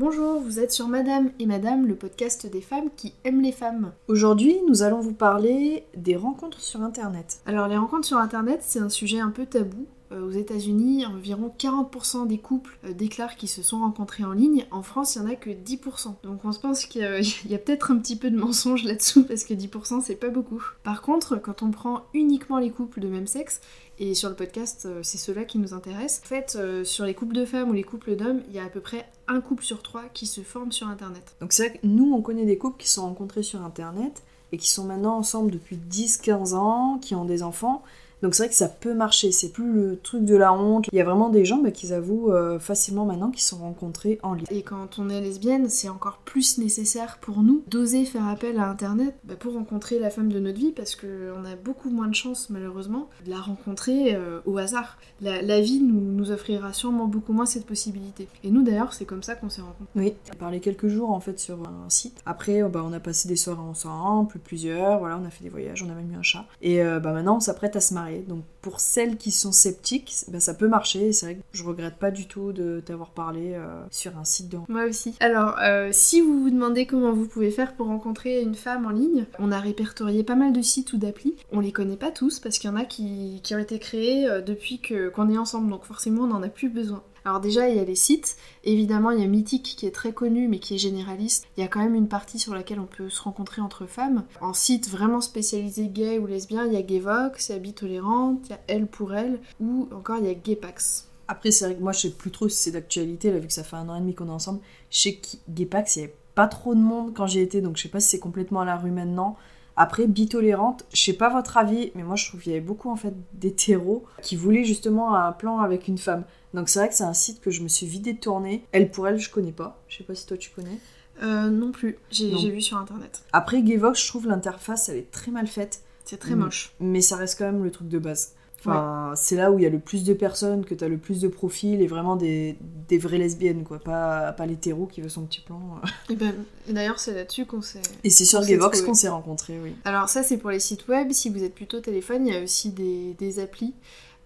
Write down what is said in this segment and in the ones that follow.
Bonjour, vous êtes sur Madame et Madame, le podcast des femmes qui aiment les femmes. Aujourd'hui, nous allons vous parler des rencontres sur Internet. Alors les rencontres sur Internet, c'est un sujet un peu tabou. Euh, aux États-Unis, environ 40% des couples euh, déclarent qu'ils se sont rencontrés en ligne. En France, il n'y en a que 10%. Donc on se pense qu'il y a, peut-être un petit peu de mensonge là-dessous parce que 10% c'est pas beaucoup. Par contre, quand on prend uniquement les couples de même sexe, et sur le podcast, euh, c'est cela qui nous intéresse. En fait, sur les couples de femmes ou les couples d'hommes, il y a à peu près un couple sur trois qui se forme sur Internet. Donc c'est vrai que nous, on connaît des couples qui se sont rencontrés sur Internet et qui sont maintenant ensemble depuis 10-15 ans, qui ont des enfants. Donc c'est vrai que ça peut marcher, c'est plus le truc de la honte. Il y a vraiment des gens bah, qui avouent euh, facilement maintenant qu'ils sont rencontrés en ligne. Et quand on est lesbienne, c'est encore plus nécessaire pour nous d'oser faire appel à Internet bah, pour rencontrer la femme de notre vie parce qu'on a beaucoup moins de chances malheureusement de la rencontrer euh, au hasard. La, vie nous, nous, offrira sûrement beaucoup moins cette possibilité. Et nous d'ailleurs, c'est comme ça qu'on s'est rencontrés. Oui, on a parlé quelques jours en fait sur un site. Après, bah, on a passé des soirées ensemble, plusieurs, voilà, on a fait des voyages, on a même eu un chat. Et euh, bah, maintenant, on s'apprête à se marier donc pour celles qui sont sceptiques, ben, ça peut marcher. C'est vrai que je regrette pas du tout de t'avoir parlé euh, sur un site de Moi aussi. Alors, euh, si vous vous demandez comment vous pouvez faire pour rencontrer une femme en ligne, on a répertorié pas mal de sites ou d'applis. On les connaît pas tous parce qu'il y en a qui, ont été créés euh, depuis qu'on est ensemble, donc forcément on n'en a plus besoin. Alors déjà, il y a les sites. Évidemment, il y a Mythique qui est très connu mais qui est généraliste. Il y a quand même une partie sur laquelle on peut se rencontrer entre femmes. En site vraiment spécialisé gay ou lesbien, il y a Gayvox, il y a Bitolérante, il y a Elle pour Elle ou encore il y a Gaypax. Après, c'est vrai que moi, je sais plus trop si c'est d'actualité, là, vu que ça fait un an et demi qu'on est ensemble. Je sais que Gaypax, il n'y avait pas trop de monde quand j'y étais, donc je sais pas si c'est complètement à la rue maintenant. Après, bitolérante, je sais pas votre avis, mais moi je trouve qu'il y avait beaucoup en fait d'hétéros qui voulaient justement un plan avec une femme. Donc c'est vrai que c'est un site que je me suis vite détourné. Elle pour elle, je connais pas. Je sais pas si toi tu connais. Euh, non plus, j'ai vu sur internet. Après Gayvox, je trouve l'interface elle est très mal faite. C'est très moche. Mais ça reste quand même le truc de base. Enfin, c'est là où il y a le plus de personnes, que tu as le plus de profils et vraiment des, des vraies lesbiennes, quoi. Pas, pas l'hétéro qui veut son petit plan. Et, ben, d'ailleurs, c'est là-dessus qu'on s'est. Et c'est sur Gayvox qu'on s'est rencontrés, oui. Alors, ça, c'est pour les sites web. Si vous êtes plutôt téléphone, il y a aussi des, des applis.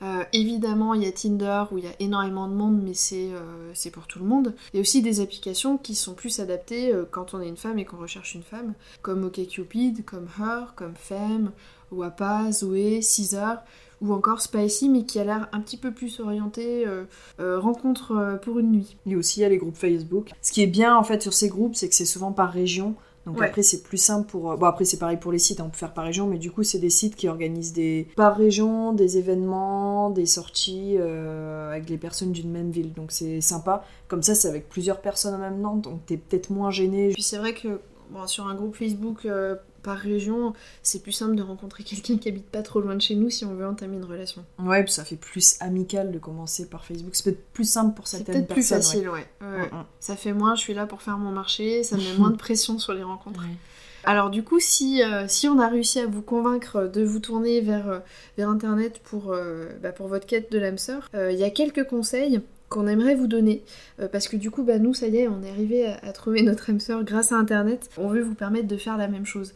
Euh, évidemment, il y a Tinder où il y a énormément de monde, mais euh, c'est pour tout le monde. Il y a aussi des applications qui sont plus adaptées euh, quand on est une femme et qu'on recherche une femme, comme OkCupid, comme Her, comme Femme, Wapa, Zoé, Caesar, ou encore Spicy, mais qui a l'air un petit peu plus orienté rencontre pour une nuit. Et aussi, il y a les groupes Facebook. Ce qui est bien en fait sur ces groupes, c'est que c'est souvent par région. Donc après, c'est plus simple pour. Euh, bon, après, c'est pareil pour les sites, hein, on peut faire par région, mais du coup, c'est des sites qui organisent des par région, des événements, des sorties euh, avec les personnes d'une même ville. Donc c'est sympa. Comme ça, c'est avec plusieurs personnes en même temps, donc t'es peut-être moins gêné. Puis c'est vrai que bon, sur un groupe Facebook, euh, par région, c'est plus simple de rencontrer quelqu'un qui habite pas trop loin de chez nous si on veut entamer une relation. Ouais, ça fait plus amical de commencer par Facebook. C'est peut-être plus simple pour certaines personnes. C'est peut-être plus facile, ouais. Ça fait moins, je suis là pour faire mon marché, ça met moins de pression sur les rencontres. Alors du coup, si, euh, si on a réussi à vous convaincre de vous tourner vers, euh, vers Internet pour, euh, bah, pour votre quête de l'âme sœur, il y a quelques conseils qu'on aimerait vous donner. parce que du coup, bah, nous, ça y est, on est arrivé à, à trouver notre âme sœur grâce à Internet. On veut vous permettre de faire la même chose.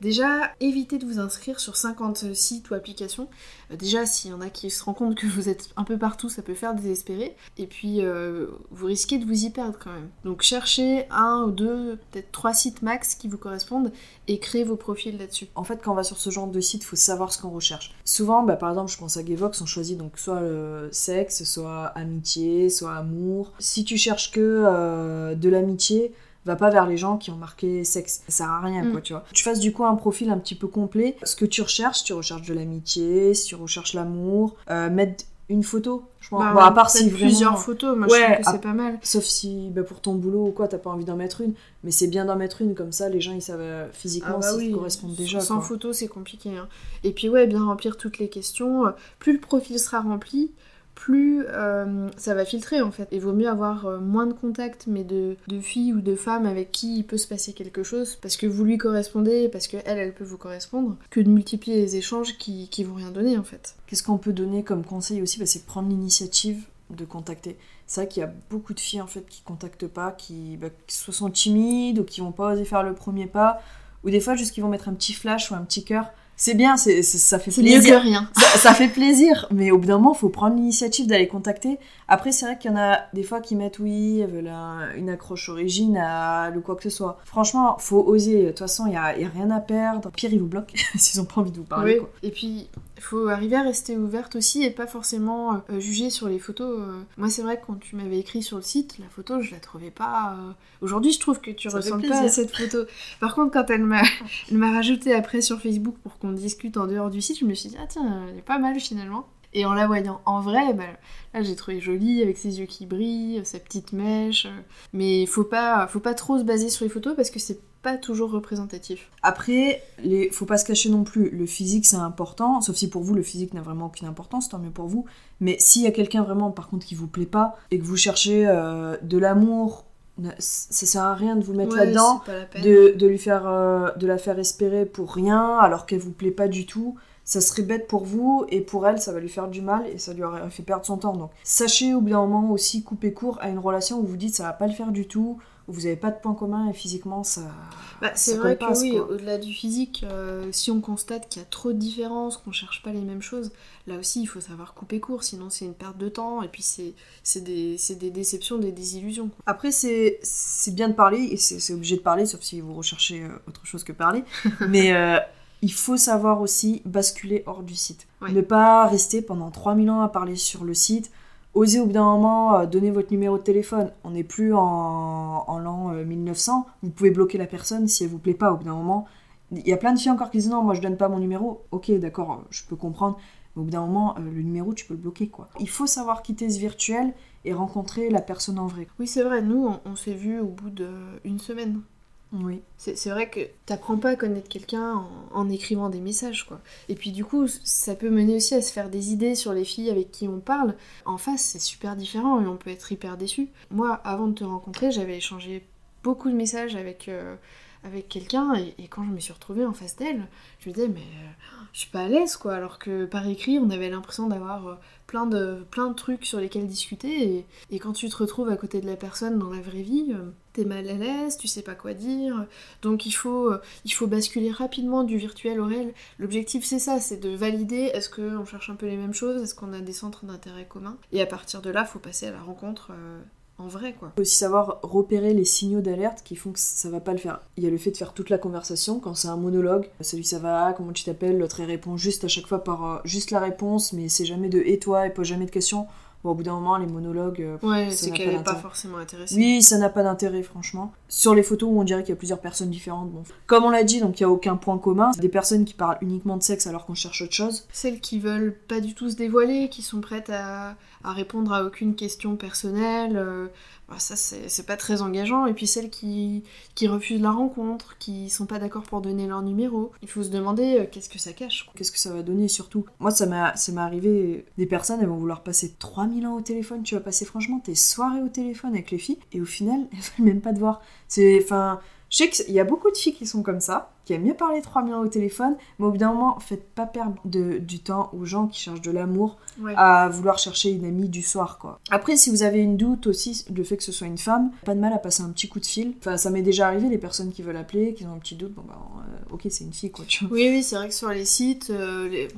Déjà, évitez de vous inscrire sur 50 sites ou applications. Euh, déjà, s'il y en a qui se rendent compte que vous êtes un peu partout, ça peut faire désespérer. Et puis, euh, vous risquez de vous y perdre quand même. Donc, cherchez un ou deux, peut-être trois sites max qui vous correspondent et créez vos profils là-dessus. En fait, quand on va sur ce genre de site, il faut savoir ce qu'on recherche. Souvent, bah, par exemple, je pense à Gayvox, on choisit donc soit le sexe, soit amitié, soit amour. Si tu cherches que euh, de l'amitié, va pas vers les gens qui ont marqué sexe. Ça sert à rien, quoi, mm. tu vois. Tu fasses du coup un profil un petit peu complet. Ce que tu recherches, tu recherches de l'amitié, si tu recherches l'amour, euh, mettre une photo. Je pense. Bah, bon, à part si vraiment... plusieurs photos, moi je trouve que c'est pas mal. Sauf si bah, pour ton boulot ou quoi, t'as pas envie d'en mettre une. Mais c'est bien d'en mettre une, comme ça les gens ils savent euh, physiquement ah bah s'ils correspondent déjà. Sans photo, c'est compliqué. Hein. Et puis ouais, bien remplir toutes les questions. Plus le profil sera rempli, plus euh, ça va filtrer en fait. Il vaut mieux avoir euh, moins de contacts, mais de, filles ou de femmes avec qui il peut se passer quelque chose, parce que vous lui correspondez, parce qu'elle, elle peut vous correspondre, que de multiplier les échanges qui, qui vont rien donner en fait. Qu'est-ce qu'on peut donner comme conseil aussi? Bah, C'est prendre l'initiative de contacter. C'est vrai qu'il y a beaucoup de filles en fait qui contactent pas, qui, bah, qui sont timides ou qui vont pas oser faire le premier pas, ou des fois juste qu'ils vont mettre un petit flash ou un petit cœur c'est bien, c'est, c'est- ça fait mieux plaisir. que rien. ça, ça fait plaisir, mais au bout d'un moment, faut prendre l'initiative d'aller contacter. Après, c'est vrai qu'il y en a des fois qui mettent oui, elles veulent un- une accroche originale ou quoi que ce soit. Franchement, faut oser. De toute façon, il y a, y a rien à perdre. Pire, ils vous bloquent s'ils ont pas envie de vous parler. Oui. quoi. Et puis, il faut arriver à rester ouverte aussi et pas forcément euh, juger sur les photos. euh. Moi, c'est vrai que quand tu m'avais écrit sur le site, la photo, je la trouvais pas. euh, Aujourd'hui, je trouve que tu Ça ressembles pas à cette photo. Par contre, quand elle m'a, elle m'a rajouté après sur Facebook pour qu'on discute en dehors du site, je me suis dit, ah tiens, elle est pas mal finalement. Et en la voyant en vrai, bah, là j'ai trouvé jolie avec ses yeux qui brillent, sa petite mèche. Mais faut pas, faut pas trop se baser sur les photos parce que c'est pas toujours représentatif. Après, les... faut pas se cacher non plus. Le physique, c'est important. Sauf si pour vous, le physique n'a vraiment aucune importance, tant mieux pour vous. Mais s'il y a quelqu'un vraiment, par contre, qui vous plaît pas et que vous cherchez euh, de l'amour, ça sert à rien de vous mettre Ouais, là-dedans. de lui faire euh, de la faire espérer pour rien alors qu'elle vous plaît pas du tout ça serait bête pour vous et pour elle ça va lui faire du mal et ça lui aurait fait perdre son temps donc sachez au bout d'un moment aussi couper court à une relation où vous dites ça va pas le faire du tout où vous avez pas de points communs et physiquement ça Bah, c'est vrai que oui, au-delà du physique, euh, si on constate qu'il y a trop de différences, qu'on cherche pas les mêmes choses, là aussi il faut savoir couper court, sinon c'est une perte de temps et puis c'est c'est des, des déceptions, des désillusions. quoi. Après, c'est bien de parler, et c'est obligé de parler, sauf si vous recherchez euh, autre chose que parler. Mais euh, il faut savoir aussi basculer hors du site. Ouais. Ne pas rester pendant 3000 ans à parler sur le site. Osez au bout d'un moment euh, donner votre numéro de téléphone. On n'est plus en, en l'an euh, 1900. Vous pouvez bloquer la personne si elle vous plaît pas au bout d'un moment. Il y a plein de filles encore qui disent non, moi je donne pas mon numéro. Ok, d'accord, je peux comprendre. Mais au bout d'un moment, euh, le numéro, tu peux le bloquer quoi. Il faut savoir quitter ce virtuel et rencontrer la personne en vrai. Oui, c'est vrai, nous on, on s'est vus au bout d'une semaine. Oui. C'est vrai que t'apprends pas à connaître quelqu'un en, en écrivant des messages, quoi. Et puis du coup, ça peut mener aussi à se faire des idées sur les filles avec qui on parle. En face, c'est super différent et on peut être hyper déçu. Moi, avant de te rencontrer, j'avais échangé beaucoup de messages avec, euh, avec quelqu'un et, quand je me suis retrouvée en face d'elle, je me disais, mais euh, je suis pas à l'aise, quoi. Alors que par écrit, on avait l'impression d'avoir euh, plein de, plein de trucs sur lesquels discuter et, quand tu te retrouves à côté de la personne dans la vraie vie, euh, t'es mal à l'aise, tu sais pas quoi dire. Donc il faut, il faut basculer rapidement du virtuel au réel. L'objectif c'est ça, c'est de valider est-ce qu'on cherche un peu les mêmes choses, est-ce qu'on a des centres d'intérêt communs? Et à partir de là, faut passer à la rencontre en vrai quoi. Il faut aussi savoir repérer les signaux d'alerte qui font que ça va pas le faire. Il y a le fait de faire toute la conversation quand c'est un monologue. Salut, ça va Comment tu t'appelles L'autre répond juste à chaque fois par euh, juste la réponse, mais c'est jamais de et toi, il pose jamais de questions. Bon, au bout d'un moment, les monologues. euh, Ouais, c'est qu'elle pas est pas forcément intéressée. Oui, ça n'a pas d'intérêt, franchement. Sur les photos où on dirait qu'il y a plusieurs personnes différentes, bon. Comme on l'a dit, donc il n'y a aucun point commun. Des personnes qui parlent uniquement de sexe alors qu'on cherche autre chose. Celles qui veulent pas du tout se dévoiler, qui sont prêtes à, à répondre à aucune question personnelle, euh, bah, ça c'est pas très engageant. Et puis celles qui, qui refusent la rencontre, qui sont pas d'accord pour donner leur numéro, il faut se demander euh, qu'est-ce que ça cache. Qu'est-ce que ça va donner surtout? Moi, ça m'est arrivé, des personnes, elles vont vouloir passer 3000 ans au téléphone. Tu vas passer franchement tes soirées au téléphone avec les filles, et au final, elles veulent même pas te voir. C'est. Enfin. Je sais qu'il y a beaucoup de filles qui sont comme ça, qui aiment mieux parler 3000 ans au téléphone, mais au bout d'un moment, faites pas perdre de- du temps aux gens qui cherchent de l'amour Ouais. à vouloir chercher une amie du soir, quoi. Après, si vous avez une doute aussi, le fait que ce soit une femme, pas de mal à passer un petit coup de fil. Enfin, ça m'est déjà arrivé, les personnes qui veulent appeler, qui ont un petit doute, bon bah, euh, ok, c'est une fille, quoi, tu vois. Oui, oui, c'est vrai que sur les sites, euh, les-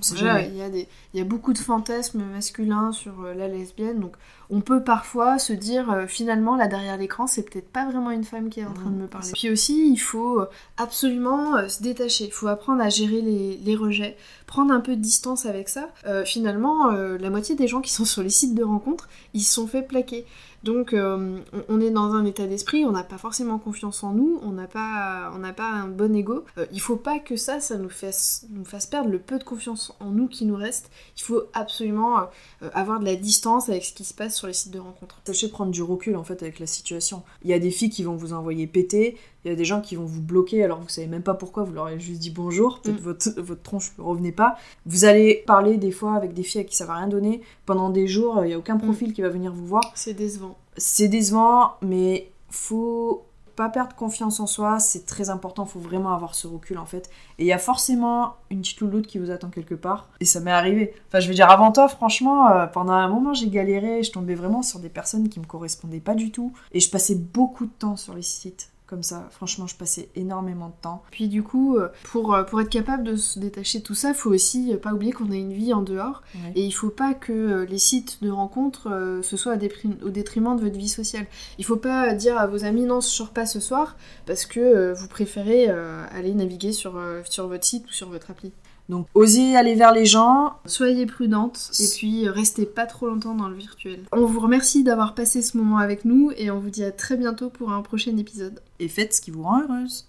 il y, a des- il y a beaucoup de fantasmes masculins sur euh, la lesbienne, donc on peut parfois se dire euh, finalement là derrière l'écran, c'est peut-être pas vraiment une femme qui est en train de me parler. Puis aussi, il faut absolument euh, se détacher, il faut apprendre à gérer les, rejets, prendre un peu de distance avec ça. Euh, finalement, euh, la moitié des gens qui sont sur les sites de rencontres, ils se sont fait plaquer. Donc euh, on, est dans un état d'esprit, on n'a pas forcément confiance en nous, on n'a pas, on pas un bon ego. Euh, il faut pas que ça, ça nous fasse, nous fasse perdre le peu de confiance en nous qui nous reste. Il faut absolument euh, avoir de la distance avec ce qui se passe sur les sites de rencontres. Sachez prendre du recul en fait avec la situation. Il y a des filles qui vont vous envoyer péter, il y a des gens qui vont vous bloquer alors vous savez même pas pourquoi, vous leur avez juste dit bonjour, peut-être Mm. votre, votre tronche ne revenait pas. Vous allez parler des fois avec des filles à qui ça va rien donner pendant des jours, il y a aucun profil qui va venir vous voir. C'est décevant. C'est décevant, mais faut pas perdre confiance en soi, c'est très important, faut vraiment avoir ce recul en fait. Et il y a forcément une petite louloute qui vous attend quelque part. Et ça m'est arrivé. Enfin, je veux dire, avant toi, franchement, euh, pendant un moment, j'ai galéré, je tombais vraiment sur des personnes qui me correspondaient pas du tout. Et je passais beaucoup de temps sur les sites. Comme ça. Franchement, je passais énormément de temps. Puis du coup, euh, pour, euh, pour être capable de se détacher de tout ça, il faut aussi euh, pas oublier qu'on a une vie en dehors. Ouais. Et il faut pas que les sites de rencontres ce soit au détriment de votre vie sociale. Il faut pas dire à vos amis non, je sors pas ce soir parce que vous préférez aller naviguer sur, sur votre site ou sur votre appli. Donc, osez aller vers les gens. Soyez prudente et puis restez pas trop longtemps dans le virtuel. On vous remercie d'avoir passé ce moment avec nous et on vous dit à très bientôt pour un prochain épisode. Et faites ce qui vous rend heureuse.